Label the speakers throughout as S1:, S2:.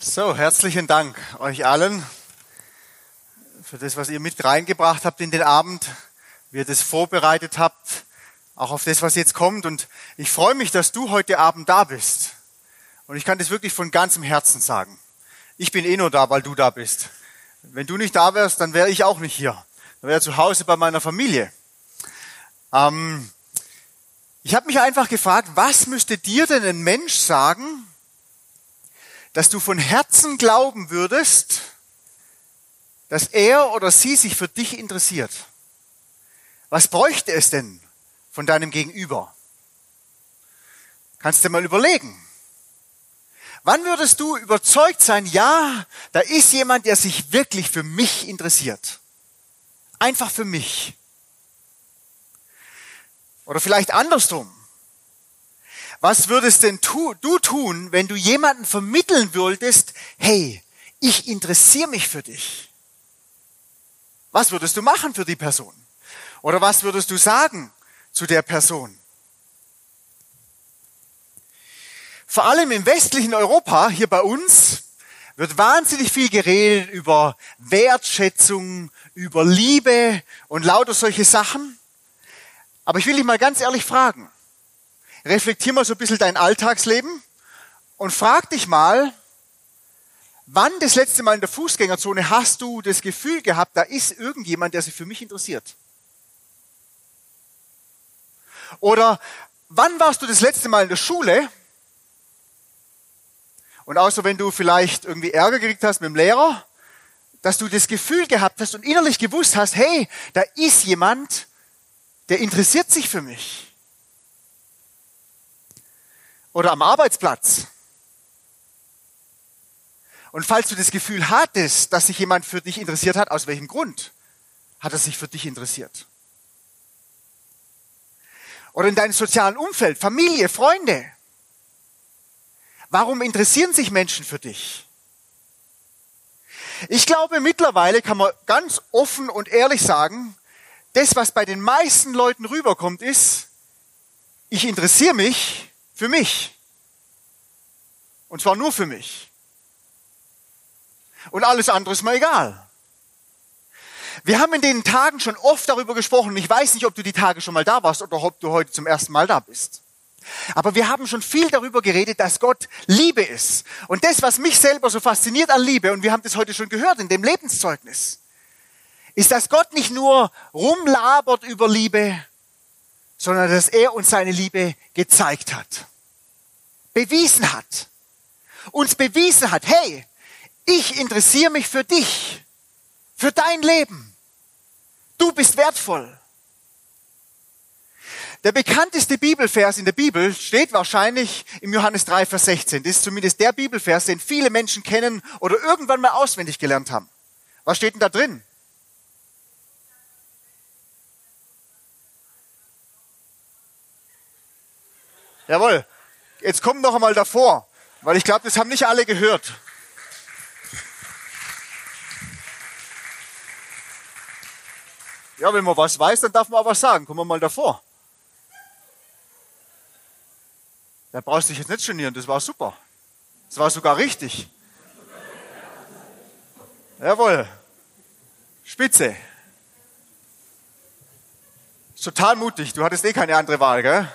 S1: So, herzlichen Dank euch allen für das, was ihr mit reingebracht habt in den Abend, wie ihr das vorbereitet habt, auch auf das, was jetzt kommt. Und ich freue mich, dass du heute Abend da bist. Und ich kann das wirklich von ganzem Herzen sagen. Ich bin eh nur da, weil du da bist. Wenn du nicht da wärst, dann wäre ich auch nicht hier. Dann wäre zu Hause bei meiner Familie. Ähm, ich habe mich einfach gefragt, was müsste dir denn ein Mensch sagen, dass du von Herzen glauben würdest, dass er oder sie sich für dich interessiert? Was bräuchte es denn von deinem Gegenüber? Kannst du mal überlegen. Wann würdest du überzeugt sein, ja, da ist jemand, der sich wirklich für mich interessiert? Einfach für mich. Oder vielleicht andersrum. Was würdest denn tu, du tun, wenn du jemanden vermitteln würdest, hey, ich interessiere mich für dich? Was würdest du machen für die Person? Oder was würdest du sagen zu der Person? Vor allem im westlichen Europa, hier bei uns, wird wahnsinnig viel geredet über Wertschätzung, über Liebe und lauter solche Sachen. Aber ich will dich mal ganz ehrlich fragen, reflektier mal so ein bisschen dein Alltagsleben und frag dich mal, wann das letzte Mal in der Fußgängerzone hast du das Gefühl gehabt, da ist irgendjemand, der sich für mich interessiert? Oder wann warst du das letzte Mal in der Schule? Und außer wenn du vielleicht irgendwie Ärger gekriegt hast mit dem Lehrer, dass du das Gefühl gehabt hast und innerlich gewusst hast, hey, da ist jemand, der interessiert sich für mich oder am Arbeitsplatz. Und falls du das Gefühl hattest, dass sich jemand für dich interessiert hat, aus welchem Grund hat er sich für dich interessiert? Oder in deinem sozialen Umfeld, Familie, Freunde. Warum interessieren sich Menschen für dich? Ich glaube, mittlerweile kann man ganz offen und ehrlich sagen, das, was bei den meisten Leuten rüberkommt, ist, ich interessiere mich für mich. Und zwar nur für mich. Und alles andere ist mir egal. Wir haben in den Tagen schon oft darüber gesprochen. Ich weiß nicht, ob du die Tage schon mal da warst oder ob du heute zum ersten Mal da bist. Aber wir haben schon viel darüber geredet, dass Gott Liebe ist. Und das, was mich selber so fasziniert an Liebe, und wir haben das heute schon gehört in dem Lebenszeugnis, ist, dass Gott nicht nur rumlabert über Liebe, sondern dass er uns seine Liebe gezeigt hat, bewiesen hat, uns bewiesen hat, hey, ich interessiere mich für dich, für dein Leben. Du bist wertvoll. Der bekannteste Bibelvers in der Bibel steht wahrscheinlich im Johannes 3, Vers 16. Das ist zumindest der Bibelvers, den viele Menschen kennen oder irgendwann mal auswendig gelernt haben. Was steht denn da drin? Jawohl. Jetzt komm noch einmal davor, weil ich glaube, das haben nicht alle gehört. Ja, wenn man was weiß, dann darf man auch was sagen. Kommen wir mal davor. Da brauchst du dich jetzt nicht genieren, das war super. Das war sogar richtig. Jawohl. Spitze. Total mutig. Du hattest eh keine andere Wahl, gell?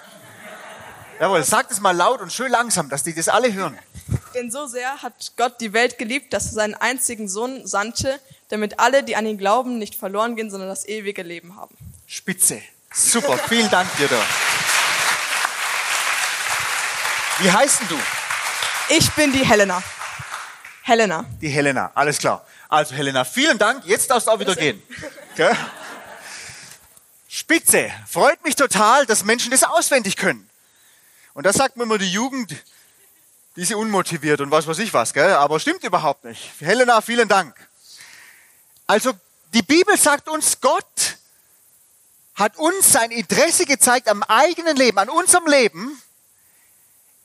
S1: Jawohl, sag es mal laut und schön langsam, dass die das alle hören.
S2: Denn so sehr hat Gott die Welt geliebt, dass er seinen einzigen Sohn sandte, damit alle, die an ihn glauben, nicht verloren gehen, sondern das ewige Leben haben.
S1: Spitze. Super, vielen Dank dir da. Wie heißt denn du?
S2: Ich bin die Helena. Helena.
S1: Die Helena, alles klar. Also Helena, vielen Dank. Jetzt darfst du auch wieder gehen. Okay? Spitze. Freut mich total, dass Menschen das auswendig können. Und das sagt mir immer die Jugend, die sie unmotiviert und was weiß ich was, gell? Aber stimmt überhaupt nicht. Helena, vielen Dank. Also, die Bibel sagt uns, Gott hat uns sein Interesse gezeigt am eigenen Leben, an unserem Leben,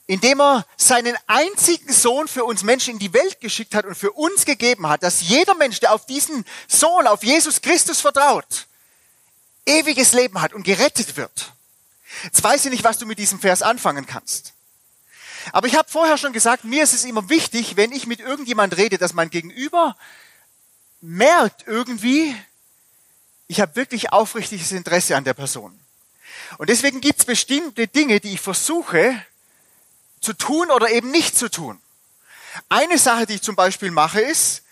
S1: indem er seinen einzigen Sohn für uns Menschen in die Welt geschickt hat und für uns gegeben hat, dass jeder Mensch, der auf diesen Sohn, auf Jesus Christus vertraut, ewiges Leben hat und gerettet wird. Jetzt weiß ich nicht, was du mit diesem Vers anfangen kannst. Aber ich habe vorher schon gesagt, mir ist es immer wichtig, wenn ich mit irgendjemand rede, dass mein Gegenüber merkt irgendwie, ich habe wirklich aufrichtiges Interesse an der Person. Und deswegen gibt es bestimmte Dinge, die ich versuche zu tun oder eben nicht zu tun. Eine Sache, die ich zum Beispiel mache, ist,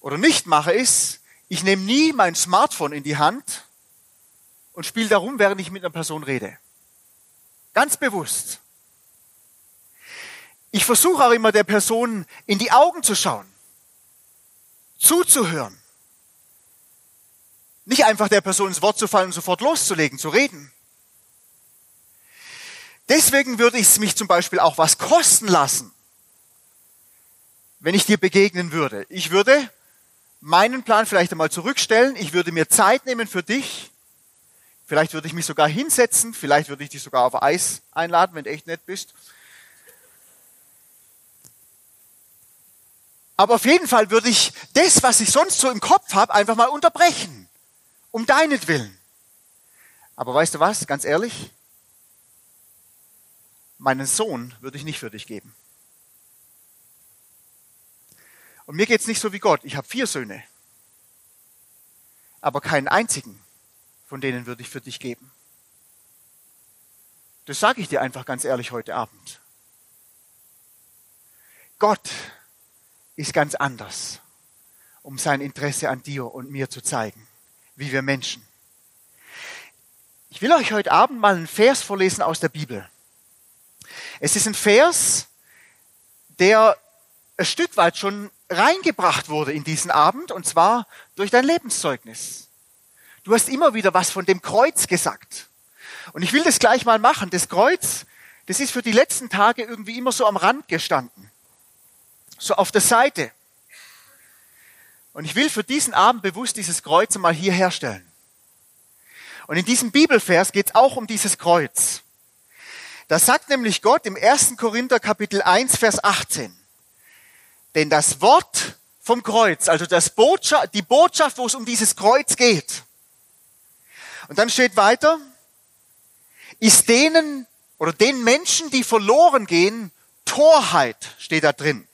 S1: oder nicht mache, ist, ich nehme nie mein Smartphone in die Hand und spiele darum, während ich mit einer Person rede. Ganz bewusst. Ich versuche auch immer der Person in die Augen zu schauen, zuzuhören. Nicht einfach der Person ins Wort zu fallen und sofort loszulegen, zu reden. Deswegen würde ich es mich zum Beispiel auch was kosten lassen, wenn ich dir begegnen würde. Ich würde meinen Plan vielleicht einmal zurückstellen. Ich würde mir Zeit nehmen für dich. Vielleicht würde ich mich sogar hinsetzen. Vielleicht würde ich dich sogar auf Eis einladen, wenn du echt nett bist. Aber auf jeden Fall würde ich das, was ich sonst so im Kopf habe, einfach mal unterbrechen. Um deinetwillen. Aber weißt du was, ganz ehrlich? Meinen Sohn würde ich nicht für dich geben. Und mir geht's nicht so wie Gott. Ich habe vier Söhne. Aber keinen einzigen von denen würde ich für dich geben. Das sage ich dir einfach ganz ehrlich heute Abend. Gott ist ganz anders, um sein Interesse an dir und mir zu zeigen, wie wir Menschen. Ich will euch heute Abend mal einen Vers vorlesen aus der Bibel. Es ist ein Vers, der ein Stück weit schon reingebracht wurde in diesen Abend, und zwar durch dein Lebenszeugnis. Du hast immer wieder was von dem Kreuz gesagt. Und ich will das gleich mal machen. Das Kreuz, das ist für die letzten Tage irgendwie immer so am Rand gestanden so auf der Seite. Und ich will für diesen Abend bewusst dieses Kreuz mal hier herstellen. Und in diesem Bibelvers geht es auch um dieses Kreuz. Da sagt nämlich Gott im 1. Korinther Kapitel 1, Vers 18. Denn das Wort vom Kreuz, also das Botschaft, die Botschaft, wo es um dieses Kreuz geht. Und dann steht weiter, ist denen oder den Menschen, die verloren gehen, Torheit steht da drin.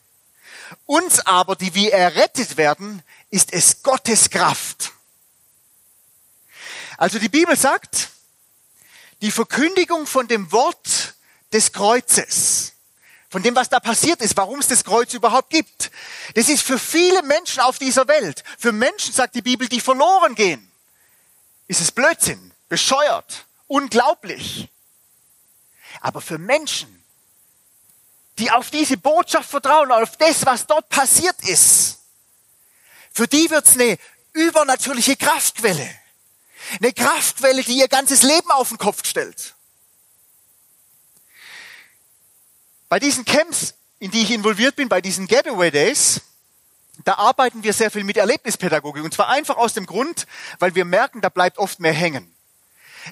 S1: Uns aber, die wir errettet werden, ist es Gottes Kraft. Also die Bibel sagt, die Verkündigung von dem Wort des Kreuzes, von dem, was da passiert ist, warum es das Kreuz überhaupt gibt, das ist für viele Menschen auf dieser Welt, für Menschen, sagt die Bibel, die verloren gehen, ist es Blödsinn, bescheuert, unglaublich. Aber für Menschen, die auf diese Botschaft vertrauen, auf das, was dort passiert ist, für die wird's eine übernatürliche Kraftquelle. Eine Kraftquelle, die ihr ganzes Leben auf den Kopf stellt. Bei diesen Camps, in die ich involviert bin, bei diesen Getaway Days, da arbeiten wir sehr viel mit Erlebnispädagogik. Und zwar einfach aus dem Grund, weil wir merken, da bleibt oft mehr hängen.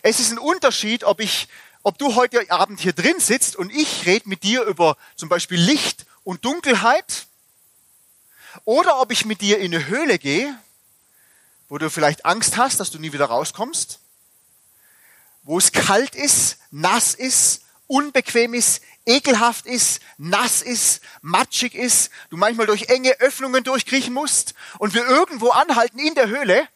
S1: Es ist ein Unterschied, ob ich ob du heute Abend hier drin sitzt und ich rede mit dir über zum Beispiel Licht und Dunkelheit oder ob ich mit dir in eine Höhle gehe, wo du vielleicht Angst hast, dass du nie wieder rauskommst, wo es kalt ist, nass ist, unbequem ist, ekelhaft ist, nass ist, matschig ist, du manchmal durch enge Öffnungen durchkriechen musst und wir irgendwo anhalten in der Höhle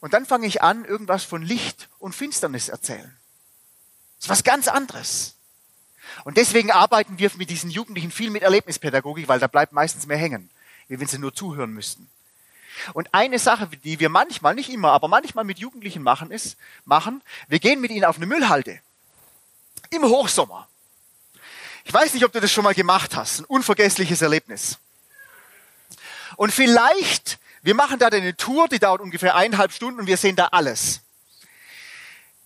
S1: und dann fange ich an, irgendwas von Licht und Finsternis erzählen. Das ist was ganz anderes. Und deswegen arbeiten wir mit diesen Jugendlichen viel mit Erlebnispädagogik, weil da bleibt meistens mehr hängen, wie wenn sie nur zuhören müssten. Und eine Sache, die wir manchmal, nicht immer, aber manchmal mit Jugendlichen machen, ist, machen, wir gehen mit ihnen auf eine Müllhalde. Im Hochsommer. Ich weiß nicht, ob du das schon mal gemacht hast. Ein unvergessliches Erlebnis. Und vielleicht, wir machen da eine Tour, die dauert ungefähr eineinhalb Stunden und wir sehen da alles.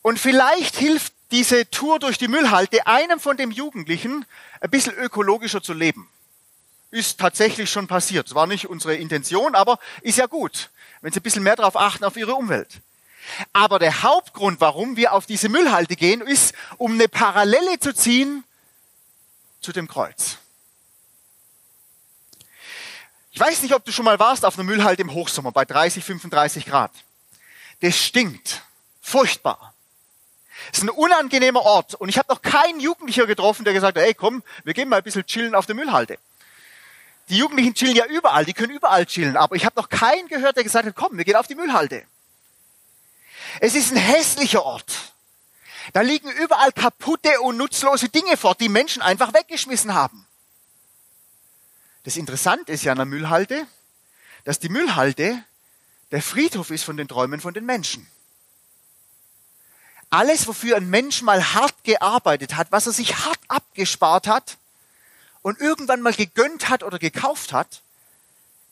S1: Und vielleicht hilft diese Tour durch die Müllhalde einem von den Jugendlichen ein bisschen ökologischer zu leben. Ist tatsächlich schon passiert. War nicht unsere Intention, aber ist ja gut, wenn Sie ein bisschen mehr darauf achten, auf Ihre Umwelt. Aber der Hauptgrund, warum wir auf diese Müllhalde gehen, ist, um eine Parallele zu ziehen zu dem Kreuz. Ich weiß nicht, ob du schon mal warst auf einer Müllhalde im Hochsommer bei 30, 35 Grad. Das stinkt. Furchtbar. Es ist ein unangenehmer Ort. Und ich habe noch keinen Jugendlicher getroffen, der gesagt hat, hey komm, wir gehen mal ein bisschen chillen auf der Müllhalde. Die Jugendlichen chillen ja überall, die können überall chillen. Aber ich habe noch keinen gehört, der gesagt hat, komm, wir gehen auf die Müllhalde. Es ist ein hässlicher Ort. Da liegen überall kaputte und nutzlose Dinge fort, die Menschen einfach weggeschmissen haben. Das Interessante ist ja an der Müllhalde, dass die Müllhalde der Friedhof ist von den Träumen von den Menschen. Alles, wofür ein Mensch mal hart gearbeitet hat, was er sich hart abgespart hat und irgendwann mal gegönnt hat oder gekauft hat,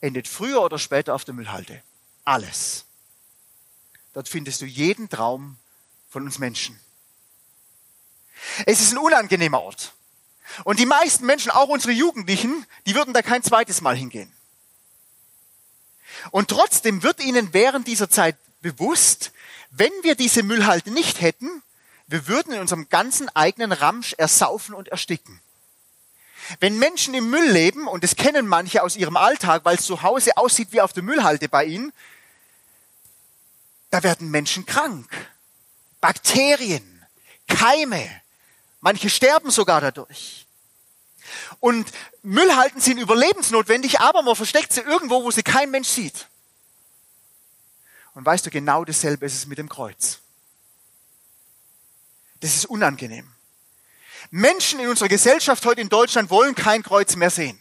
S1: endet früher oder später auf der Müllhalde. Alles. Dort findest du jeden Traum von uns Menschen. Es ist ein unangenehmer Ort. Und die meisten Menschen, auch unsere Jugendlichen, die würden da kein zweites Mal hingehen. Und trotzdem wird ihnen während dieser Zeit bewusst, wenn wir diese Müllhalde nicht hätten, wir würden in unserem ganzen eigenen Ramsch ersaufen und ersticken. Wenn Menschen im Müll leben, und das kennen manche aus ihrem Alltag, weil es zu Hause aussieht wie auf der Müllhalde bei ihnen, da werden Menschen krank. Bakterien, Keime, manche sterben sogar dadurch. Und Müllhalten sind überlebensnotwendig, aber man versteckt sie irgendwo, wo sie kein Mensch sieht. Und weißt du, genau dasselbe ist es mit dem Kreuz. Das ist unangenehm. Menschen in unserer Gesellschaft heute in Deutschland wollen kein Kreuz mehr sehen.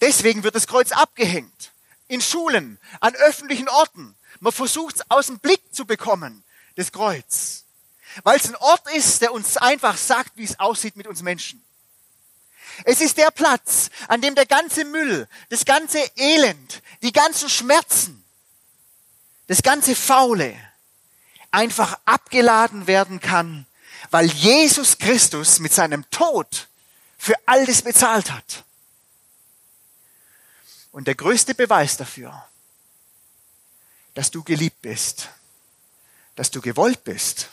S1: Deswegen wird das Kreuz abgehängt. In Schulen, an öffentlichen Orten. Man versucht es aus dem Blick zu bekommen, das Kreuz. Weil es ein Ort ist, der uns einfach sagt, wie es aussieht mit uns Menschen. Es ist der Platz, an dem der ganze Müll, das ganze Elend, die ganzen Schmerzen, das ganze Faule einfach abgeladen werden kann, weil Jesus Christus mit seinem Tod für all das bezahlt hat. Und der größte Beweis dafür, dass du geliebt bist, dass du gewollt bist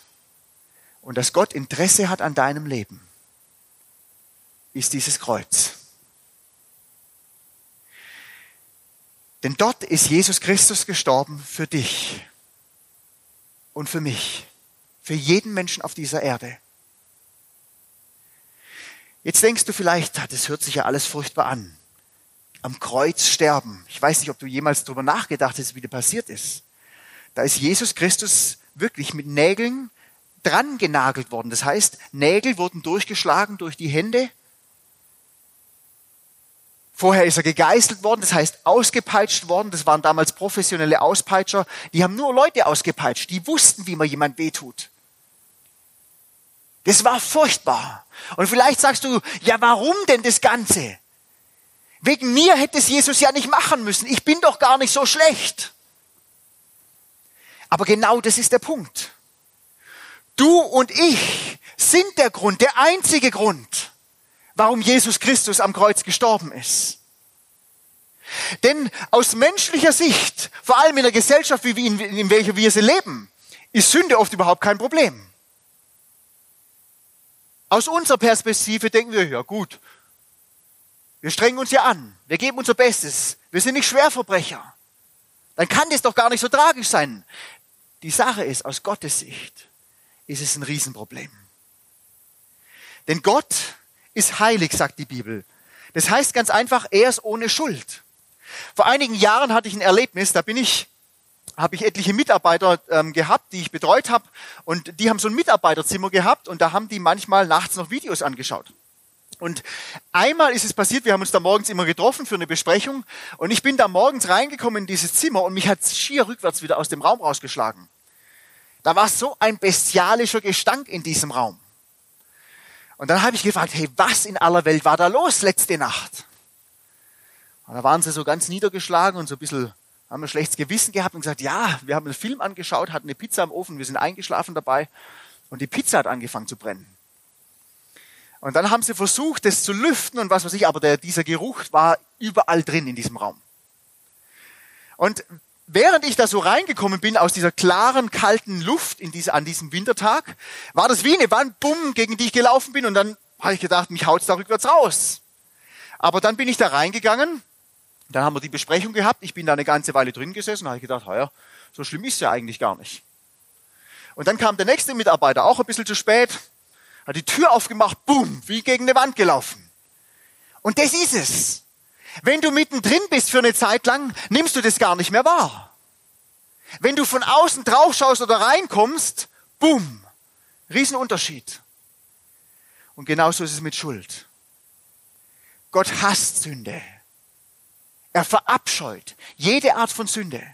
S1: und dass Gott Interesse hat an deinem Leben, ist dieses Kreuz. Denn dort ist Jesus Christus gestorben für dich und für mich, für jeden Menschen auf dieser Erde. Jetzt denkst du vielleicht, ah, das hört sich ja alles furchtbar an. Am Kreuz sterben. Ich weiß nicht, ob du jemals darüber nachgedacht hast, wie das passiert ist. Da ist Jesus Christus wirklich mit Nägeln dran genagelt worden. Das heißt, Nägel wurden durchgeschlagen durch die Hände Vorher ist er gegeißelt worden, das heißt ausgepeitscht worden. Das waren damals professionelle Auspeitscher. Die haben nur Leute ausgepeitscht. Die wussten, wie man jemand wehtut. Das war furchtbar. Und vielleicht sagst du, ja, warum denn das Ganze? Wegen mir hätte es Jesus ja nicht machen müssen. Ich bin doch gar nicht so schlecht. Aber genau das ist der Punkt. Du und ich sind der Grund, der einzige Grund, warum Jesus Christus am Kreuz gestorben ist. Denn aus menschlicher Sicht, vor allem in der Gesellschaft, in welcher wir sie leben, ist Sünde oft überhaupt kein Problem. Aus unserer Perspektive denken wir, ja gut, wir strengen uns ja an, wir geben unser Bestes, wir sind nicht Schwerverbrecher. Dann kann das doch gar nicht so tragisch sein. Die Sache ist, aus Gottes Sicht ist es ein Riesenproblem. Denn Gott ist heilig, sagt die Bibel. Das heißt ganz einfach, er ist ohne Schuld. Vor einigen Jahren hatte ich ein Erlebnis, da bin ich, habe ich etliche Mitarbeiter ähm, gehabt, die ich betreut habe, und die haben so ein Mitarbeiterzimmer gehabt und da haben die manchmal nachts noch Videos angeschaut. Und einmal ist es passiert, wir haben uns da morgens immer getroffen für eine Besprechung und ich bin da morgens reingekommen in dieses Zimmer und mich hat schier rückwärts wieder aus dem Raum rausgeschlagen. Da war so ein bestialischer Gestank in diesem Raum. Und dann habe ich gefragt, hey, was in aller Welt war da los letzte Nacht? Und da waren sie so ganz niedergeschlagen und so ein bisschen, haben ein schlechtes Gewissen gehabt und gesagt, ja, wir haben einen Film angeschaut, hatten eine Pizza im Ofen, wir sind eingeschlafen dabei und die Pizza hat angefangen zu brennen. Und dann haben sie versucht, das zu lüften und was weiß ich, aber der, dieser Geruch war überall drin in diesem Raum. Und während ich da so reingekommen bin aus dieser klaren, kalten Luft in diese, an diesem Wintertag, war das wie eine Wand, bumm, gegen die ich gelaufen bin und dann habe ich gedacht, mich haut's da rückwärts raus. Aber dann bin ich da reingegangen, dann haben wir die Besprechung gehabt, ich bin da eine ganze Weile drin gesessen, habe ich gedacht, ja, so schlimm ist ja eigentlich gar nicht. Und dann kam der nächste Mitarbeiter, auch ein bisschen zu spät, hat die Tür aufgemacht, boom, wie gegen eine Wand gelaufen. Und das ist es. Wenn du mittendrin bist für eine Zeit lang, nimmst du das gar nicht mehr wahr. Wenn du von außen drauf schaust oder reinkommst, boom, Riesenunterschied. Und genauso ist es mit Schuld. Gott hasst Sünde. Er verabscheut jede Art von Sünde.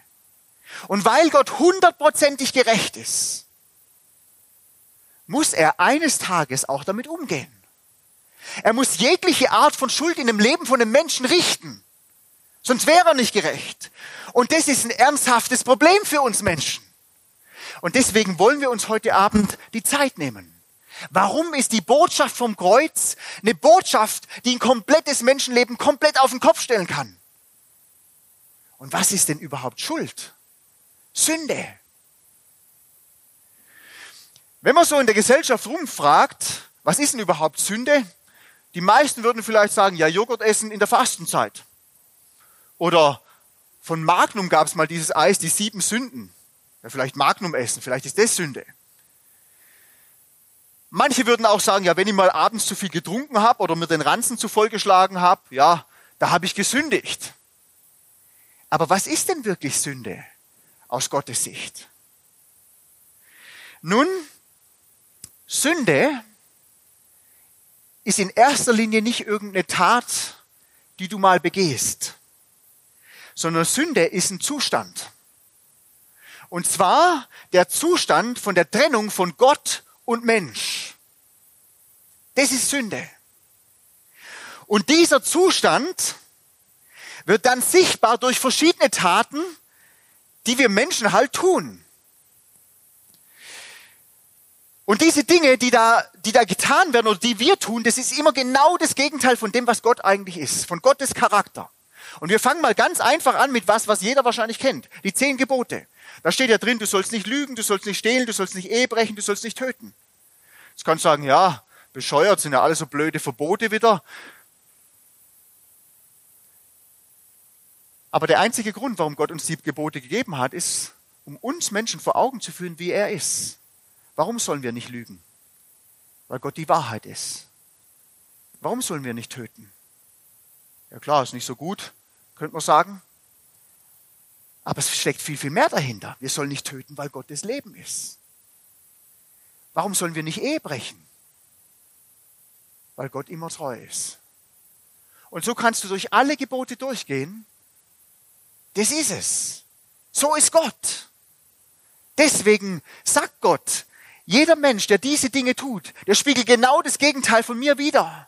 S1: Und weil Gott hundertprozentig gerecht ist, muss er eines Tages auch damit umgehen. Er muss jegliche Art von Schuld in dem Leben von einem Menschen richten. Sonst wäre er nicht gerecht. Und das ist ein ernsthaftes Problem für uns Menschen. Und deswegen wollen wir uns heute Abend die Zeit nehmen. Warum ist die Botschaft vom Kreuz eine Botschaft, die ein komplettes Menschenleben komplett auf den Kopf stellen kann? Und was ist denn überhaupt Schuld? Sünde. Wenn man so in der Gesellschaft rumfragt, was ist denn überhaupt Sünde? Die meisten würden vielleicht sagen, ja, Joghurt essen in der Fastenzeit. Oder von Magnum gab es mal dieses Eis, die sieben Sünden. Ja, vielleicht Magnum essen, vielleicht ist das Sünde. Manche würden auch sagen, ja, wenn ich mal abends zu viel getrunken habe oder mir den Ranzen zu voll geschlagen habe, ja, da habe ich gesündigt. Aber was ist denn wirklich Sünde aus Gottes Sicht? Nun, Sünde ist in erster Linie nicht irgendeine Tat, die du mal begehst, sondern Sünde ist ein Zustand. Und zwar der Zustand von der Trennung von Gott und Mensch. Das ist Sünde. Und dieser Zustand wird dann sichtbar durch verschiedene Taten, die wir Menschen halt tun. Und diese Dinge, die da, die da getan werden oder die wir tun, das ist immer genau das Gegenteil von dem, was Gott eigentlich ist, von Gottes Charakter. Und wir fangen mal ganz einfach an mit was, was jeder wahrscheinlich kennt. Die zehn Gebote. Da steht ja drin, du sollst nicht lügen, du sollst nicht stehlen, du sollst nicht Ehe brechen, du sollst nicht töten. Jetzt kannst du sagen, ja, bescheuert, sind ja alle so blöde Verbote wieder. Aber der einzige Grund, warum Gott uns die Gebote gegeben hat, ist, um uns Menschen vor Augen zu führen, wie er ist. Warum sollen wir nicht lügen? Weil Gott die Wahrheit ist. Warum sollen wir nicht töten? Ja klar, ist nicht so gut, könnte man sagen. Aber es steckt viel, viel mehr dahinter. Wir sollen nicht töten, weil Gott das Leben ist. Warum sollen wir nicht Ehe brechen? Weil Gott immer treu ist. Und so kannst du durch alle Gebote durchgehen. Das ist es. So ist Gott. Deswegen sagt Gott, jeder Mensch, der diese Dinge tut, der spiegelt genau das Gegenteil von mir wider.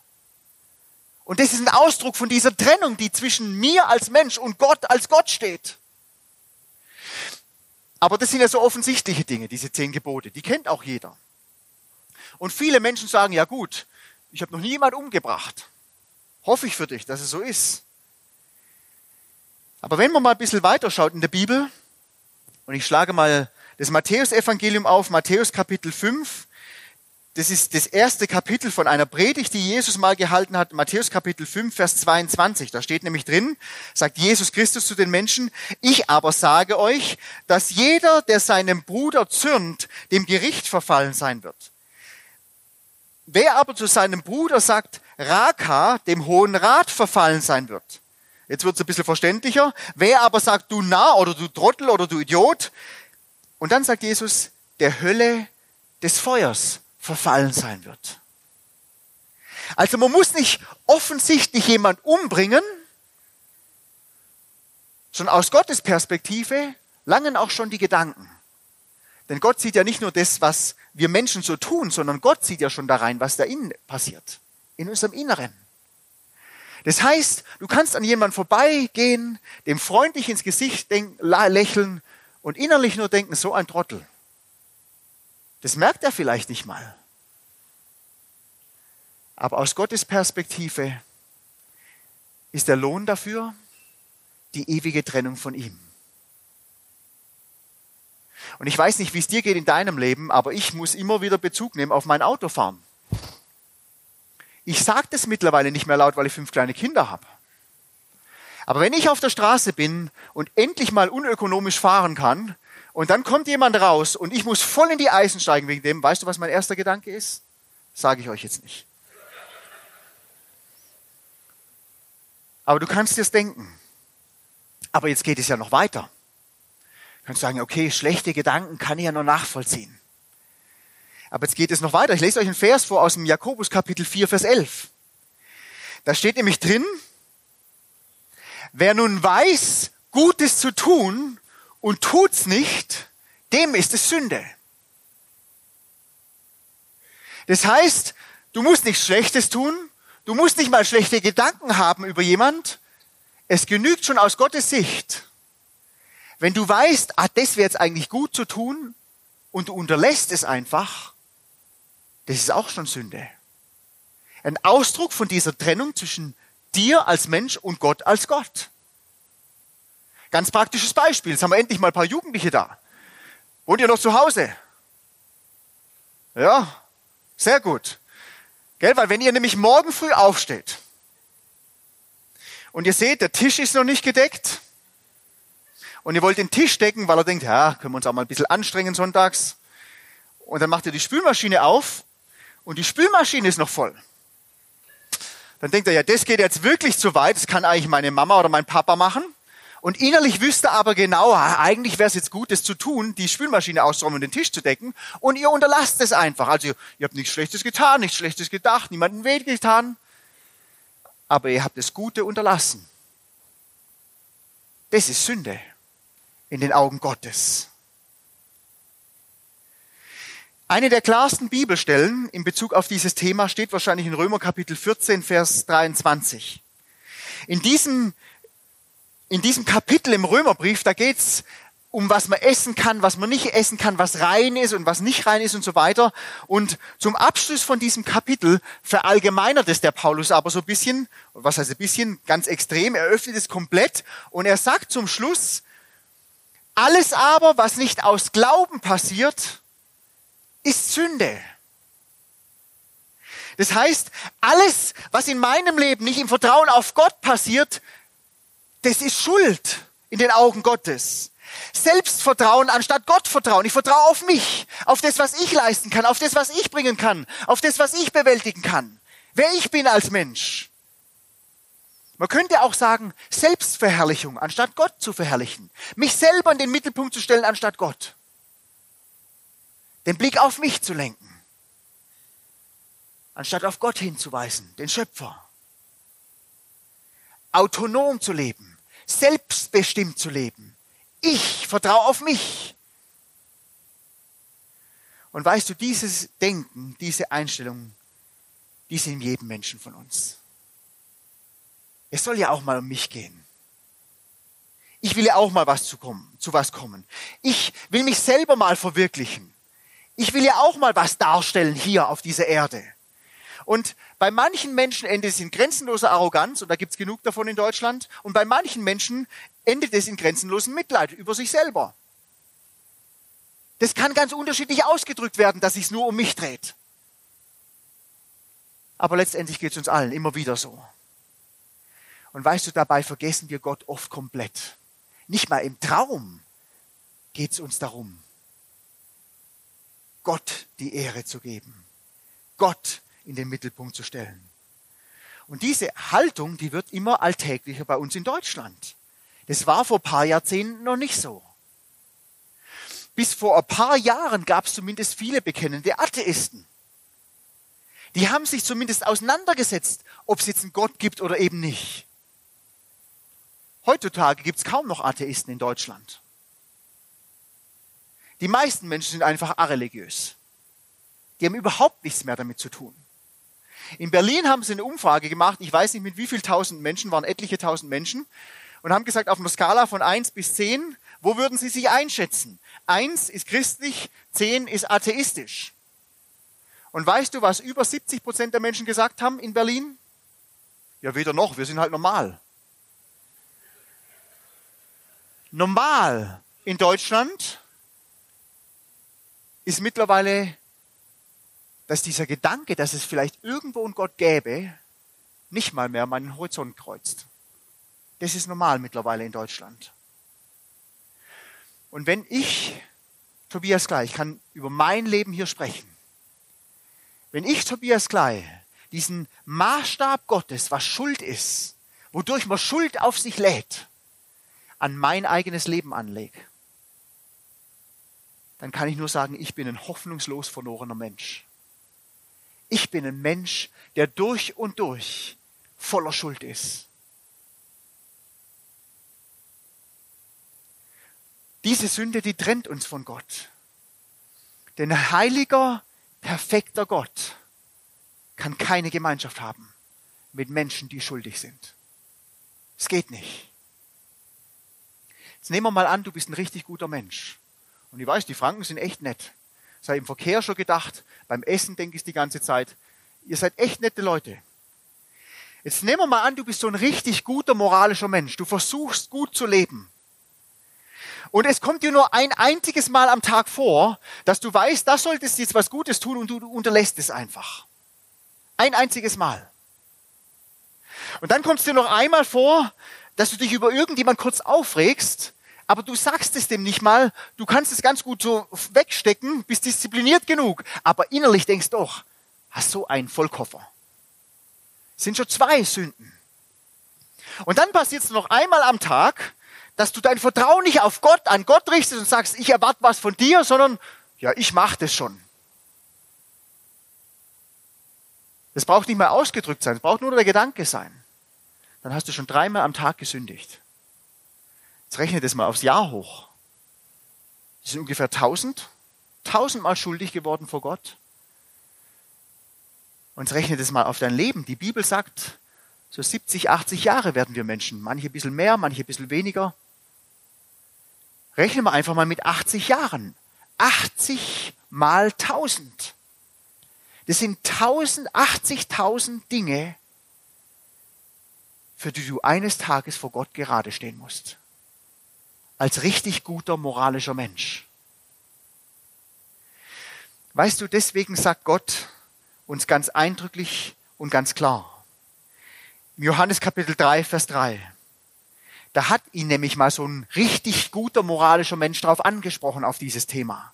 S1: Und das ist ein Ausdruck von dieser Trennung, die zwischen mir als Mensch und Gott als Gott steht. Aber das sind ja so offensichtliche Dinge, diese zehn Gebote. Die kennt auch jeder. Und viele Menschen sagen, ja gut, ich habe noch nie jemand umgebracht. Hoffe ich für dich, dass es so ist. Aber wenn man mal ein bisschen weiterschaut in der Bibel, und ich schlage mal das Matthäusevangelium auf, Matthäus Kapitel 5. Das ist das erste Kapitel von einer Predigt, die Jesus mal gehalten hat. Matthäus Kapitel 5, Vers 22. Da steht nämlich drin, sagt Jesus Christus zu den Menschen, ich aber sage euch, dass jeder, der seinem Bruder zürnt, dem Gericht verfallen sein wird. Wer aber zu seinem Bruder sagt, Raka, dem Hohen Rat verfallen sein wird. Jetzt wird es ein bisschen verständlicher. Wer aber sagt, du Narr oder du Trottel oder du Idiot, und dann sagt Jesus, der Hölle des Feuers verfallen sein wird. Also man muss nicht offensichtlich jemand umbringen, sondern aus Gottes Perspektive langen auch schon die Gedanken. Denn Gott sieht ja nicht nur das, was wir Menschen so tun, sondern Gott sieht ja schon da rein, was da innen passiert, in unserem Inneren. Das heißt, du kannst an jemanden vorbeigehen, dem freundlich ins Gesicht lächeln und innerlich nur denken, so ein Trottel. Das merkt er vielleicht nicht mal. Aber aus Gottes Perspektive ist der Lohn dafür die ewige Trennung von ihm. Und ich weiß nicht, wie es dir geht in deinem Leben, aber ich muss immer wieder Bezug nehmen auf mein Autofahren. Ich sage das mittlerweile nicht mehr laut, weil ich fünf kleine Kinder habe. Aber wenn ich auf der Straße bin und endlich mal unökonomisch fahren kann Und dann kommt jemand raus und ich muss voll in die Eisen steigen wegen dem. Weißt du, was mein erster Gedanke ist? Sage ich euch jetzt nicht. Aber du kannst dir es denken. Aber jetzt geht es ja noch weiter. Du kannst sagen, okay, schlechte Gedanken kann ich ja noch nachvollziehen. Aber jetzt geht es noch weiter. Ich lese euch einen Vers vor aus dem Jakobus Kapitel 4, Vers 11. Da steht nämlich drin, wer nun weiß, Gutes zu tun und tut's nicht, dem ist es Sünde. Das heißt, du musst nichts Schlechtes tun, du musst nicht mal schlechte Gedanken haben über jemand. Es genügt schon aus Gottes Sicht, wenn du weißt, ah, das wäre jetzt eigentlich gut zu tun und du unterlässt es einfach, das ist auch schon Sünde. Ein Ausdruck von dieser Trennung zwischen dir als Mensch und Gott als Gott. Ganz praktisches Beispiel. Jetzt haben wir endlich mal ein paar Jugendliche da. Wohnt ihr noch zu Hause? Ja, sehr gut. Gell, weil wenn ihr nämlich morgen früh aufsteht und ihr seht, der Tisch ist noch nicht gedeckt und ihr wollt den Tisch decken, weil ihr denkt, ja, können wir uns auch mal ein bisschen anstrengen sonntags. Und dann macht ihr die Spülmaschine auf und die Spülmaschine ist noch voll. Dann denkt er, ja, das geht jetzt wirklich zu weit, das kann eigentlich meine Mama oder mein Papa machen. Und innerlich wüsste aber genau, eigentlich wäre es jetzt gut, das zu tun, die Spülmaschine auszuräumen und den Tisch zu decken. Und ihr unterlasst es einfach. Also ihr habt nichts Schlechtes getan, nichts Schlechtes gedacht, niemanden weh getan. Aber ihr habt das Gute unterlassen. Das ist Sünde in den Augen Gottes. Eine der klarsten Bibelstellen in Bezug auf dieses Thema steht wahrscheinlich in Römer Kapitel 14, Vers 23. In diesem, in diesem Kapitel im Römerbrief, da geht's um was man essen kann, was man nicht essen kann, was rein ist und was nicht rein ist und so weiter. Und zum Abschluss von diesem Kapitel verallgemeinert es der Paulus aber so ein bisschen, was heißt ein bisschen, ganz extrem, er öffnet es komplett und er sagt zum Schluss, alles aber, was nicht aus Glauben passiert, ist Sünde. Das heißt, alles, was in meinem Leben nicht im Vertrauen auf Gott passiert, das ist Schuld in den Augen Gottes. Selbstvertrauen anstatt Gottvertrauen. Ich vertraue auf mich, auf das, was ich leisten kann, auf das, was ich bringen kann, auf das, was ich bewältigen kann. Wer ich bin als Mensch. Man könnte auch sagen, Selbstverherrlichung anstatt Gott zu verherrlichen. Mich selber in den Mittelpunkt zu stellen anstatt Gott den Blick auf mich zu lenken, anstatt auf Gott hinzuweisen, den Schöpfer. Autonom zu leben, selbstbestimmt zu leben. Ich vertraue auf mich. Und weißt du, dieses Denken, diese Einstellung, die ist in jedem Menschen von uns. Es soll ja auch mal um mich gehen. Ich will ja auch mal was zu kommen, zu was kommen. Ich will mich selber mal verwirklichen. Ich will ja auch mal was darstellen hier auf dieser Erde. Und bei manchen Menschen endet es in grenzenloser Arroganz, und da gibt's genug davon in Deutschland, und bei manchen Menschen endet es in grenzenlosem Mitleid über sich selber. Das kann ganz unterschiedlich ausgedrückt werden, dass es nur um mich dreht. Aber letztendlich geht es uns allen immer wieder so. Und weißt du, dabei vergessen wir Gott oft komplett. Nicht mal im Traum geht es uns darum, Gott die Ehre zu geben, Gott in den Mittelpunkt zu stellen. Und diese Haltung, die wird immer alltäglicher bei uns in Deutschland. Das war vor ein paar Jahrzehnten noch nicht so. Bis vor ein paar Jahren gab es zumindest viele bekennende Atheisten. Die haben sich zumindest auseinandergesetzt, ob es jetzt einen Gott gibt oder eben nicht. Heutzutage gibt es kaum noch Atheisten in Deutschland. Die meisten Menschen sind einfach areligiös. Die haben überhaupt nichts mehr damit zu tun. In Berlin haben sie eine Umfrage gemacht, ich weiß nicht mit wie viel tausend Menschen, waren etliche tausend Menschen, und haben gesagt, auf einer Skala von eins bis zehn, wo würden sie sich einschätzen? Eins ist christlich, zehn ist atheistisch. Und weißt du, was über 70 Prozent der Menschen gesagt haben in Berlin? Ja, weder noch, wir sind halt normal. Normal in Deutschland ist mittlerweile, dass dieser Gedanke, dass es vielleicht irgendwo einen Gott gäbe, nicht mal mehr meinen Horizont kreuzt. Das ist normal mittlerweile in Deutschland. Und wenn ich, Tobias Klei, ich kann über mein Leben hier sprechen, wenn ich, Tobias Klei, diesen Maßstab Gottes, was Schuld ist, wodurch man Schuld auf sich lädt, an mein eigenes Leben anlege, dann kann ich nur sagen, ich bin ein hoffnungslos verlorener Mensch. Ich bin ein Mensch, der durch und durch voller Schuld ist. Diese Sünde, die trennt uns von Gott. Denn ein heiliger, perfekter Gott kann keine Gemeinschaft haben mit Menschen, die schuldig sind. Es geht nicht. Jetzt nehmen wir mal an, du bist ein richtig guter Mensch. Und ich weiß, die Franken sind echt nett. Sei im Verkehr schon gedacht, beim Essen denke ich die ganze Zeit. Ihr seid echt nette Leute. Jetzt nehmen wir mal an, du bist so ein richtig guter moralischer Mensch. Du versuchst gut zu leben. Und es kommt dir nur ein einziges Mal am Tag vor, dass du weißt, da solltest jetzt was Gutes tun und du unterlässt es einfach. Ein einziges Mal. Und dann kommt es dir noch einmal vor, dass du dich über irgendjemand kurz aufregst, aber du sagst es dem nicht mal, du kannst es ganz gut so wegstecken, bist diszipliniert genug, aber innerlich denkst doch, hast so einen Vollkoffer. Das sind schon zwei Sünden. Und dann passiert es noch einmal am Tag, dass du dein Vertrauen nicht auf Gott, an Gott richtest und sagst, ich erwarte was von dir, sondern ja, ich mache das schon. Das braucht nicht mal ausgedrückt sein, es braucht nur der Gedanke sein. Dann hast du schon dreimal am Tag gesündigt. Jetzt rechne das mal aufs Jahr hoch. Das sind ungefähr tausend, tausendmal schuldig geworden vor Gott. Und jetzt rechne das mal auf dein Leben. Die Bibel sagt, so 70, 80 Jahre werden wir Menschen. Manche ein bisschen mehr, manche ein bisschen weniger. Rechnen wir einfach mal mit 80 Jahren. 80 mal 1000. Das sind 1000, 80.000 Dinge, für die du eines Tages vor Gott gerade stehen musst. Als richtig guter moralischer Mensch. Weißt du, deswegen sagt Gott uns ganz eindrücklich und ganz klar. Im Johannes Kapitel 3, Vers 3. Da hat ihn nämlich mal so ein richtig guter moralischer Mensch drauf angesprochen, auf dieses Thema.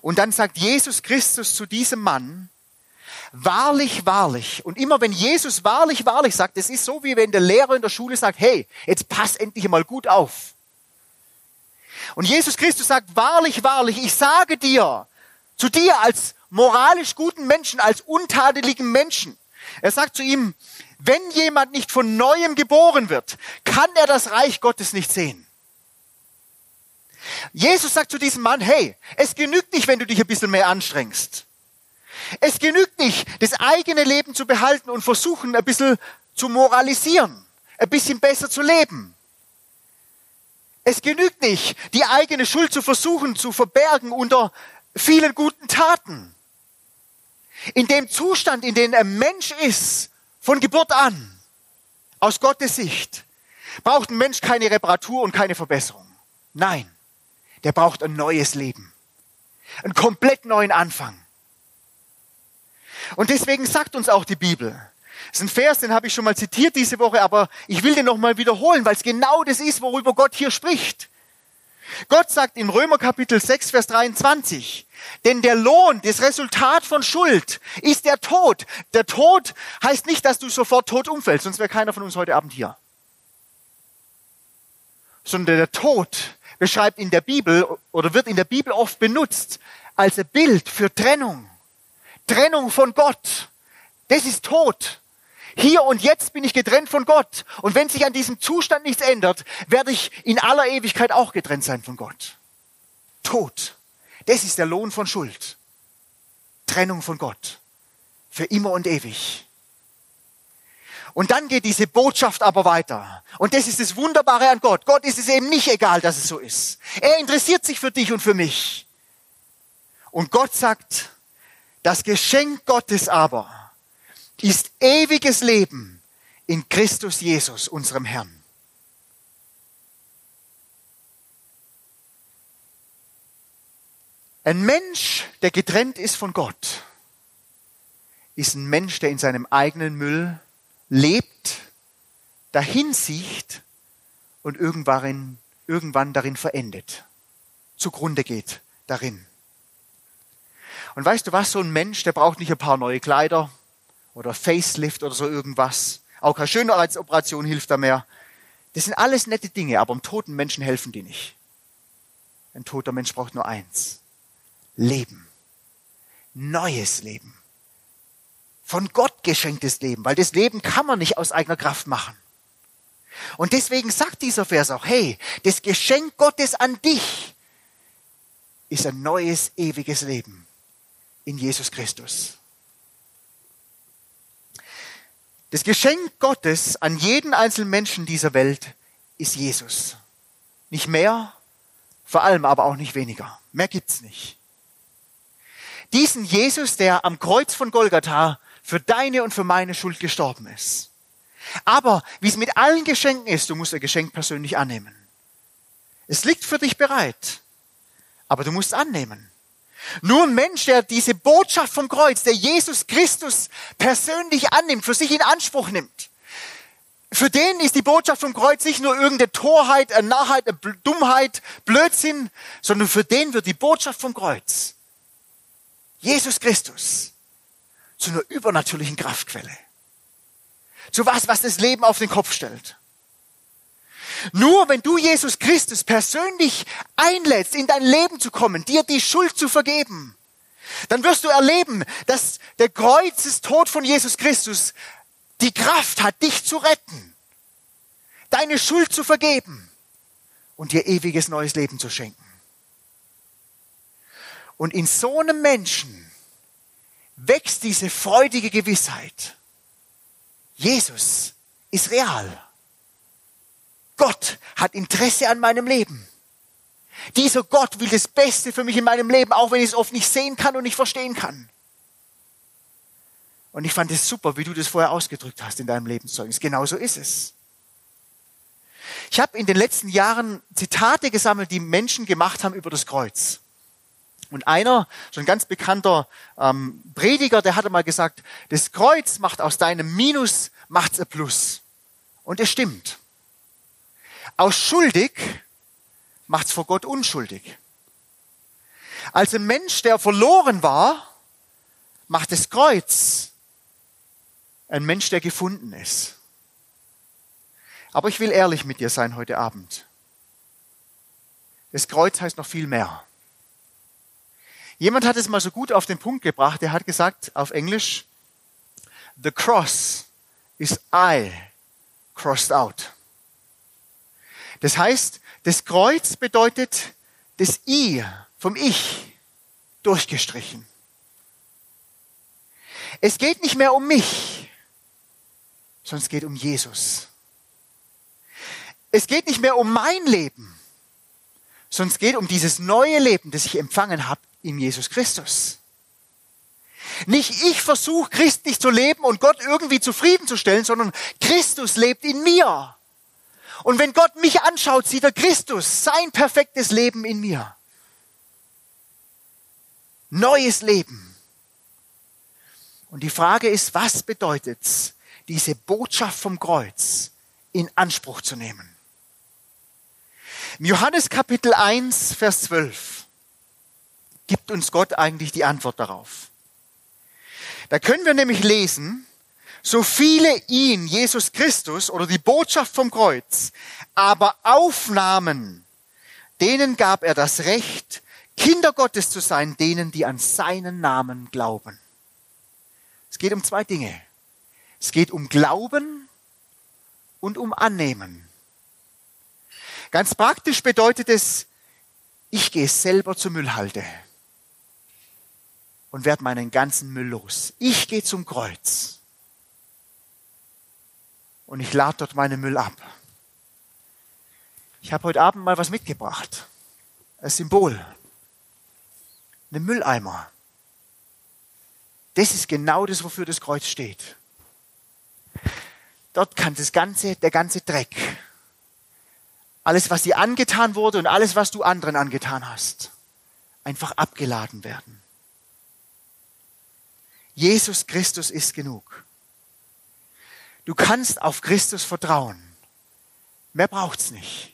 S1: Und dann sagt Jesus Christus zu diesem Mann, wahrlich, wahrlich. Und immer wenn Jesus wahrlich, wahrlich sagt, es ist so wie wenn der Lehrer in der Schule sagt, hey, jetzt pass endlich mal gut auf. Und Jesus Christus sagt, wahrlich, wahrlich, ich sage dir, zu dir als moralisch guten Menschen, als untadeligen Menschen. Er sagt zu ihm, wenn jemand nicht von neuem geboren wird, kann er das Reich Gottes nicht sehen. Jesus sagt zu diesem Mann, hey, es genügt nicht, wenn du dich ein bisschen mehr anstrengst. Es genügt nicht, das eigene Leben zu behalten und versuchen, ein bisschen zu moralisieren, ein bisschen besser zu leben. Es genügt nicht, die eigene Schuld zu versuchen zu verbergen unter vielen guten Taten. In dem Zustand, in dem ein Mensch ist, von Geburt an, aus Gottes Sicht, braucht ein Mensch keine Reparatur und keine Verbesserung. Nein, der braucht ein neues Leben. Einen komplett neuen Anfang. Und deswegen sagt uns auch die Bibel, das ist ein Vers, den habe ich schon mal zitiert diese Woche, aber ich will den nochmal wiederholen, weil es genau das ist, worüber Gott hier spricht. Gott sagt im Römer Kapitel 6, Vers 23, denn der Lohn, das Resultat von Schuld ist der Tod. Der Tod heißt nicht, dass du sofort tot umfällst, sonst wäre keiner von uns heute Abend hier. Sondern der Tod beschreibt in der Bibel oder wird in der Bibel oft benutzt als ein Bild für Trennung. Trennung von Gott. Das ist Tod. Hier und jetzt bin ich getrennt von Gott. Und wenn sich an diesem Zustand nichts ändert, werde ich in aller Ewigkeit auch getrennt sein von Gott. Tod. Das ist der Lohn von Schuld. Trennung von Gott. Für immer und ewig. Und dann geht diese Botschaft aber weiter. Und das ist das Wunderbare an Gott. Gott ist es eben nicht egal, dass es so ist. Er interessiert sich für dich und für mich. Und Gott sagt, das Geschenk Gottes aber ist ewiges Leben in Christus Jesus, unserem Herrn. Ein Mensch, der getrennt ist von Gott, ist ein Mensch, der in seinem eigenen Müll lebt, dahin sieht und irgendwann, irgendwann darin verendet. zugrunde geht darin. Und weißt du was, so ein Mensch, der braucht nicht ein paar neue Kleider oder Facelift oder so irgendwas. Auch keine Schönheitsoperation hilft da mehr. Das sind alles nette Dinge, aber einem toten Menschen helfen die nicht. Ein toter Mensch braucht nur eins. Leben. Neues Leben. Von Gott geschenktes Leben, weil das Leben kann man nicht aus eigener Kraft machen. Und deswegen sagt dieser Vers auch, hey, das Geschenk Gottes an dich ist ein neues, ewiges Leben in Jesus Christus. Das Geschenk Gottes an jeden einzelnen Menschen dieser Welt ist Jesus. Nicht mehr, vor allem aber auch nicht weniger. Mehr gibt's nicht. Diesen Jesus, der am Kreuz von Golgatha für deine und für meine Schuld gestorben ist. Aber wie es mit allen Geschenken ist, du musst ein Geschenk persönlich annehmen. Es liegt für dich bereit, aber du musst annehmen. Nur ein Mensch, der diese Botschaft vom Kreuz, der Jesus Christus persönlich annimmt, für sich in Anspruch nimmt, für den ist die Botschaft vom Kreuz nicht nur irgendeine Torheit, eine Narrheit, eine Dummheit, Blödsinn, sondern für den wird die Botschaft vom Kreuz, Jesus Christus, zu einer übernatürlichen Kraftquelle. Zu was, was das Leben auf den Kopf stellt. Nur wenn du Jesus Christus persönlich einlädst, in dein Leben zu kommen, dir die Schuld zu vergeben, dann wirst du erleben, dass der Kreuzestod von Jesus Christus die Kraft hat, dich zu retten, deine Schuld zu vergeben und dir ewiges neues Leben zu schenken. Und in so einem Menschen wächst diese freudige Gewissheit. Jesus ist real. Gott hat Interesse an meinem Leben. Dieser Gott will das Beste für mich in meinem Leben, auch wenn ich es oft nicht sehen kann und nicht verstehen kann. Und ich fand es super, wie du das vorher ausgedrückt hast in deinem Lebenszeugnis. Genauso ist es. Ich habe in den letzten Jahren Zitate gesammelt, die Menschen gemacht haben über das Kreuz. Und einer, so ein ganz bekannter ähm, Prediger, der hatte mal gesagt, das Kreuz macht aus deinem Minus, macht's ein Plus. Und es stimmt. Aus schuldig macht's vor Gott unschuldig. Als ein Mensch, der verloren war, macht das Kreuz ein Mensch, der gefunden ist. Aber ich will ehrlich mit dir sein heute Abend. Das Kreuz heißt noch viel mehr. Jemand hat es mal so gut auf den Punkt gebracht, er hat gesagt auf Englisch, The cross is I crossed out. Das heißt, das Kreuz bedeutet das I vom Ich durchgestrichen. Es geht nicht mehr um mich, sondern es geht um Jesus. Es geht nicht mehr um mein Leben, sondern es geht um dieses neue Leben, das ich empfangen habe in Jesus Christus. Nicht ich versuche christlich zu leben und Gott irgendwie zufriedenzustellen, sondern Christus lebt in mir. Und wenn Gott mich anschaut, sieht er Christus, sein perfektes Leben in mir. Neues Leben. Und die Frage ist, was bedeutet es, diese Botschaft vom Kreuz in Anspruch zu nehmen? Im Johannes Kapitel 1, Vers 12 gibt uns Gott eigentlich die Antwort darauf. Da können wir nämlich lesen, so viele ihn, Jesus Christus oder die Botschaft vom Kreuz, aber aufnahmen, denen gab er das Recht, Kinder Gottes zu sein, denen, die an seinen Namen glauben. Es geht um zwei Dinge. Es geht um Glauben und um Annehmen. Ganz praktisch bedeutet es, ich gehe selber zur Müllhalde und werde meinen ganzen Müll los. Ich gehe zum Kreuz und ich lade dort meinen Müll ab. Ich habe heute Abend mal was mitgebracht. Ein Symbol. Ein Mülleimer. Das ist genau das, wofür das Kreuz steht. Dort kann das ganze, der ganze Dreck, alles, was dir angetan wurde und alles, was du anderen angetan hast, einfach abgeladen werden. Jesus Christus ist genug. Du kannst auf Christus vertrauen. Mehr braucht's nicht.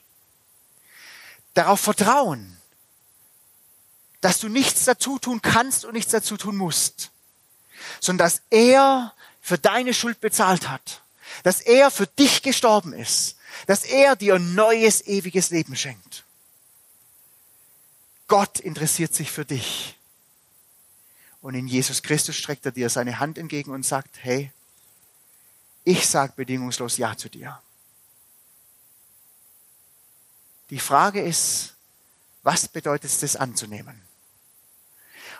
S1: Darauf vertrauen, dass du nichts dazu tun kannst und nichts dazu tun musst, sondern dass er für deine Schuld bezahlt hat, dass er für dich gestorben ist, dass er dir ein neues, ewiges Leben schenkt. Gott interessiert sich für dich. Und in Jesus Christus streckt er dir seine Hand entgegen und sagt, hey, ich sage bedingungslos Ja zu dir. Die Frage ist, was bedeutet es, das anzunehmen?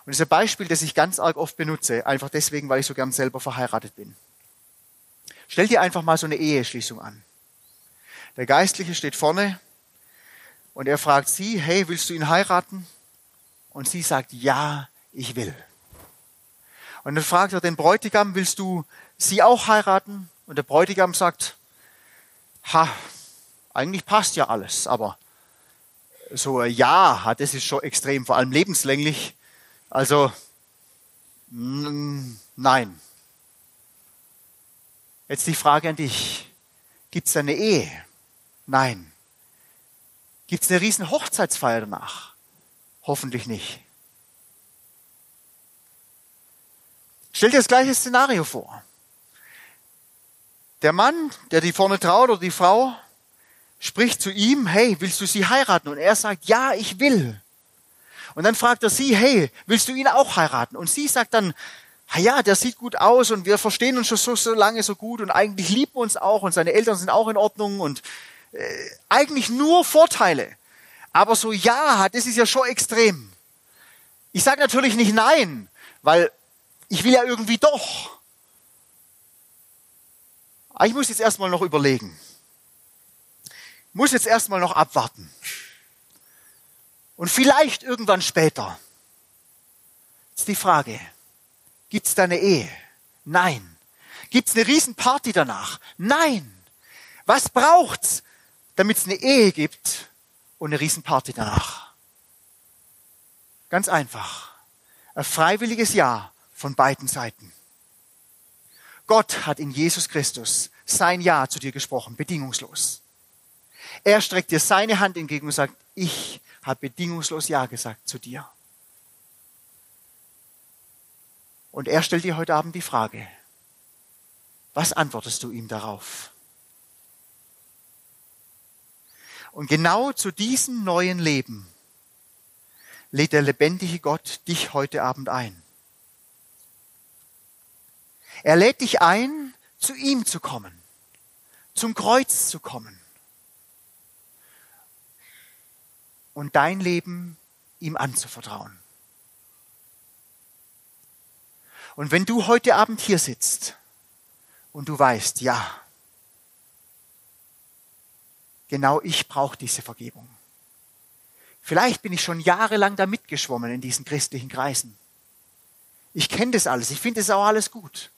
S1: Und das ist ein Beispiel, das ich ganz arg oft benutze, einfach deswegen, weil ich so gern selber verheiratet bin. Stell dir einfach mal so eine Eheschließung an. Der Geistliche steht vorne und er fragt sie, hey, willst du ihn heiraten? Und sie sagt, ja, ich will. Und dann fragt er den Bräutigam, willst du sie auch heiraten? Und der Bräutigam sagt, ha, eigentlich passt ja alles, aber so ein Ja, das ist schon extrem, vor allem lebenslänglich. Also, nein. Jetzt die Frage an dich. Gibt es eine Ehe? Nein. Gibt es eine riesen Hochzeitsfeier danach? Hoffentlich nicht. Stell dir das gleiche Szenario vor. Der Mann, der die vorne traut oder die Frau, spricht zu ihm, hey, willst du sie heiraten? Und er sagt, ja, ich will. Und dann fragt er sie, hey, willst du ihn auch heiraten? Und sie sagt dann, ja, der sieht gut aus und wir verstehen uns schon so, so lange so gut und eigentlich lieben uns auch und seine Eltern sind auch in Ordnung und äh, eigentlich nur Vorteile. Aber so ja, das ist ja schon extrem. Ich sage natürlich nicht nein, weil ich will ja irgendwie doch. Aber ich muss jetzt erstmal noch überlegen. Ich muss jetzt erstmal noch abwarten. Und vielleicht irgendwann später. Jetzt die Frage, gibt es da eine Ehe? Nein. Gibt es eine Riesenparty danach? Nein. Was braucht's, damit es eine Ehe gibt und eine Riesenparty danach? Ganz einfach. Ein freiwilliges Ja von beiden Seiten. Gott hat in Jesus Christus sein Ja zu dir gesprochen, bedingungslos. Er streckt dir seine Hand entgegen und sagt, ich hat bedingungslos Ja gesagt zu dir. Und er stellt dir heute Abend die Frage, was antwortest du ihm darauf? Und genau zu diesem neuen Leben lädt der lebendige Gott dich heute Abend ein. Er lädt dich ein, zu ihm zu kommen, zum Kreuz zu kommen und dein Leben ihm anzuvertrauen. Und wenn du heute Abend hier sitzt und du weißt, ja, genau ich brauche diese Vergebung. Vielleicht bin ich schon jahrelang da mitgeschwommen in diesen christlichen Kreisen. Ich kenne das alles, ich finde es auch alles gut.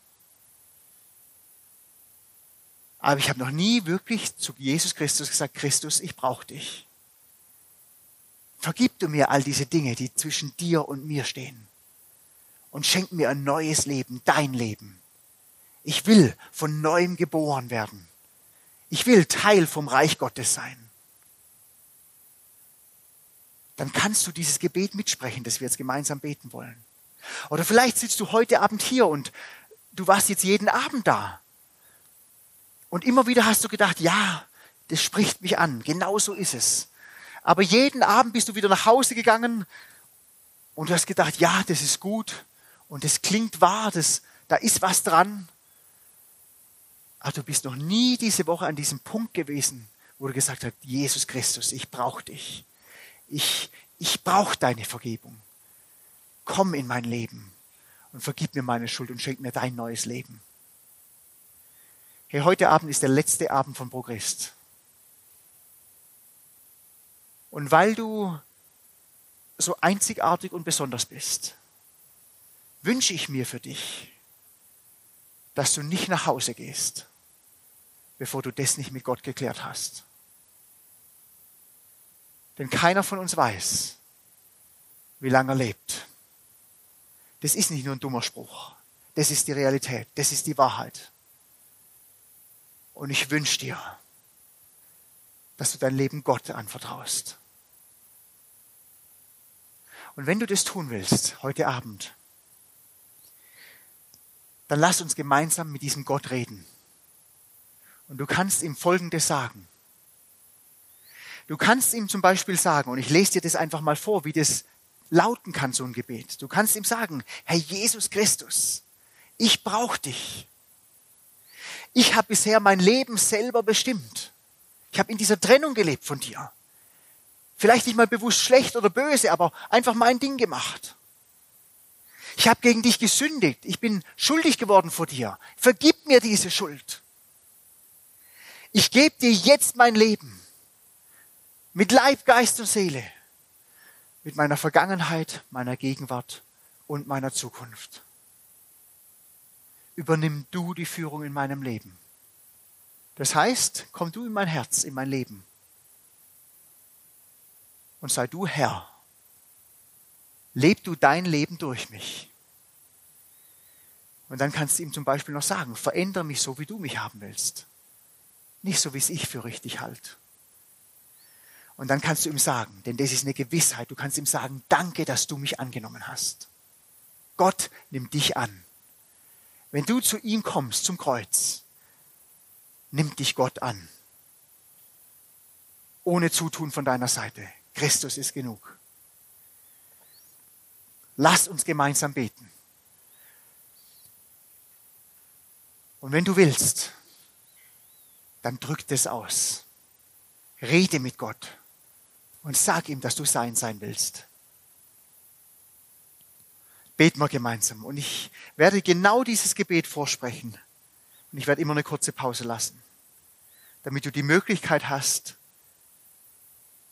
S1: Aber ich habe noch nie wirklich zu Jesus Christus gesagt, Christus, ich brauche dich. Vergib du mir all diese Dinge, die zwischen dir und mir stehen. Und schenk mir ein neues Leben, dein Leben. Ich will von neuem geboren werden. Ich will Teil vom Reich Gottes sein. Dann kannst du dieses Gebet mitsprechen, das wir jetzt gemeinsam beten wollen. Oder vielleicht sitzt du heute Abend hier und du warst jetzt jeden Abend da. Und immer wieder hast du gedacht, ja, das spricht mich an. Genau so ist es. Aber jeden Abend bist du wieder nach Hause gegangen und du hast gedacht, ja, das ist gut und das klingt wahr, das, da ist was dran. Aber du bist noch nie diese Woche an diesem Punkt gewesen, wo du gesagt hast, Jesus Christus, ich brauche dich. Ich, ich brauche deine Vergebung. Komm in mein Leben und vergib mir meine Schuld und schenk mir dein neues Leben. Hey, heute Abend ist der letzte Abend von Progress. Und weil du so einzigartig und besonders bist, wünsche ich mir für dich, dass du nicht nach Hause gehst, bevor du das nicht mit Gott geklärt hast. Denn keiner von uns weiß, wie lange er lebt. Das ist nicht nur ein dummer Spruch. Das ist die Realität. Das ist die Wahrheit. Und ich wünsche dir, dass du dein Leben Gott anvertraust. Und wenn du das tun willst, heute Abend, dann lass uns gemeinsam mit diesem Gott reden. Und du kannst ihm Folgendes sagen. Du kannst ihm zum Beispiel sagen, und ich lese dir das einfach mal vor, wie das lauten kann, so ein Gebet. Du kannst ihm sagen, Herr Jesus Christus, ich brauche dich. Ich habe bisher mein Leben selber bestimmt. Ich habe in dieser Trennung gelebt von dir. Vielleicht nicht mal bewusst schlecht oder böse, aber einfach mein Ding gemacht. Ich habe gegen dich gesündigt. Ich bin schuldig geworden vor dir. Vergib mir diese Schuld. Ich gebe dir jetzt mein Leben. Mit Leib, Geist und Seele. Mit meiner Vergangenheit, meiner Gegenwart und meiner Zukunft. Übernimm du die Führung in meinem Leben. Das heißt, komm du in mein Herz, in mein Leben. Und sei du Herr leb du dein Leben durch mich. Und dann kannst du ihm zum Beispiel noch sagen, verändere mich so, wie du mich haben willst. Nicht so, wie es ich für richtig halte. Und dann kannst du ihm sagen, denn das ist eine Gewissheit, du kannst ihm sagen, danke, dass du mich angenommen hast. Gott nimmt dich an. Wenn du zu ihm kommst, zum Kreuz, nimmt dich Gott an. Ohne Zutun von deiner Seite. Christus ist genug. Lass uns gemeinsam beten. Und wenn du willst, dann drück das aus. Rede mit Gott und sag ihm, dass du sein sein willst. Beten wir gemeinsam. Und ich werde genau dieses Gebet vorsprechen. Und ich werde immer eine kurze Pause lassen, damit du die Möglichkeit hast,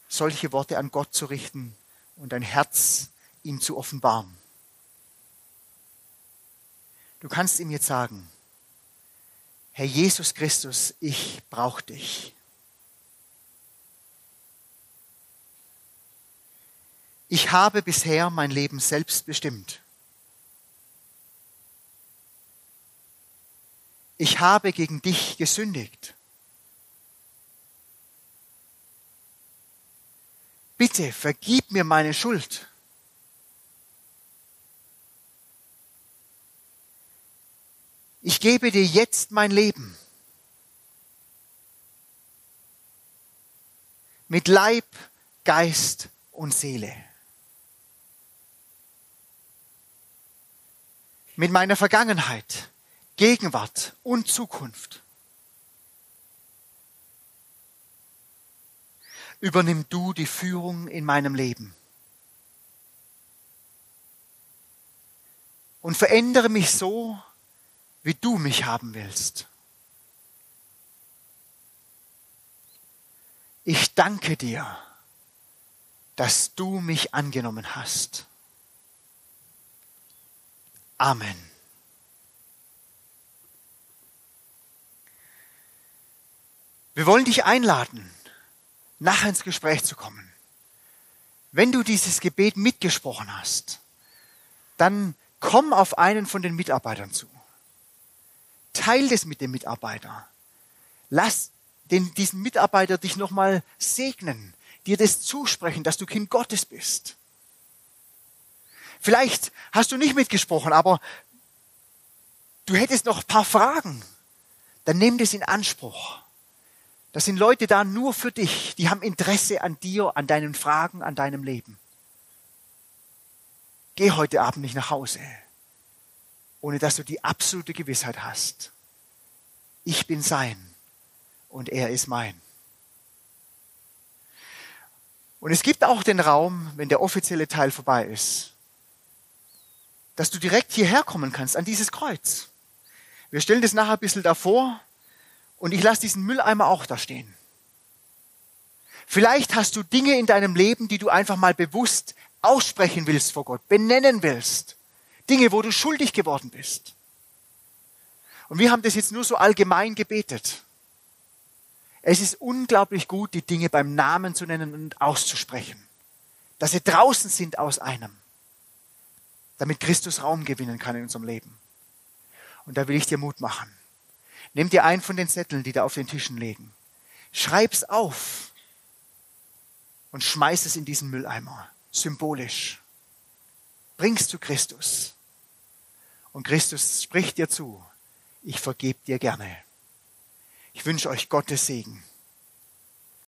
S1: solche Worte an Gott zu richten und dein Herz ihm zu offenbaren. Du kannst ihm jetzt sagen, Herr Jesus Christus, ich brauche dich. Ich habe bisher mein Leben selbst bestimmt. Ich habe gegen dich gesündigt. Bitte vergib mir meine Schuld. ich gebe dir jetzt mein Leben. Mit Leib, Geist und Seele. Mit meiner Vergangenheit, Gegenwart und Zukunft. Übernimm du die Führung in meinem Leben. Und verändere mich so, wie du mich haben willst. Ich danke dir, dass du mich angenommen hast. Amen. Wir wollen dich einladen, nachher ins Gespräch zu kommen. Wenn du dieses Gebet mitgesprochen hast, dann komm auf einen von den Mitarbeitern zu. Teil das mit dem Mitarbeiter. Lass den, diesen Mitarbeiter dich nochmal segnen, dir das zusprechen, dass du Kind Gottes bist. Vielleicht hast du nicht mitgesprochen, aber du hättest noch ein paar Fragen. Dann nimm das in Anspruch. Das sind Leute da nur für dich. Die haben Interesse an dir, an deinen Fragen, an deinem Leben. Geh heute Abend nicht nach Hause ohne dass du die absolute Gewissheit hast, ich bin sein und er ist mein. Und es gibt auch den Raum, wenn der offizielle Teil vorbei ist, dass du direkt hierher kommen kannst, an dieses Kreuz. Wir stellen das nachher ein bisschen davor und ich lasse diesen Mülleimer auch da stehen. Vielleicht hast du Dinge in deinem Leben, die du einfach mal bewusst aussprechen willst vor Gott, benennen willst. Dinge, wo du schuldig geworden bist. Und wir haben das jetzt nur so allgemein gebetet. Es ist unglaublich gut, die Dinge beim Namen zu nennen und auszusprechen. Dass sie draußen sind aus einem. Damit Christus Raum gewinnen kann in unserem Leben. Und da will ich dir Mut machen. Nimm dir einen von den Zetteln, die da auf den Tischen liegen. Schreib's auf und schmeiß es in diesen Mülleimer. Symbolisch. bring's zu Christus. Und Christus spricht dir zu, ich vergebe dir gerne. Ich wünsche euch Gottes Segen.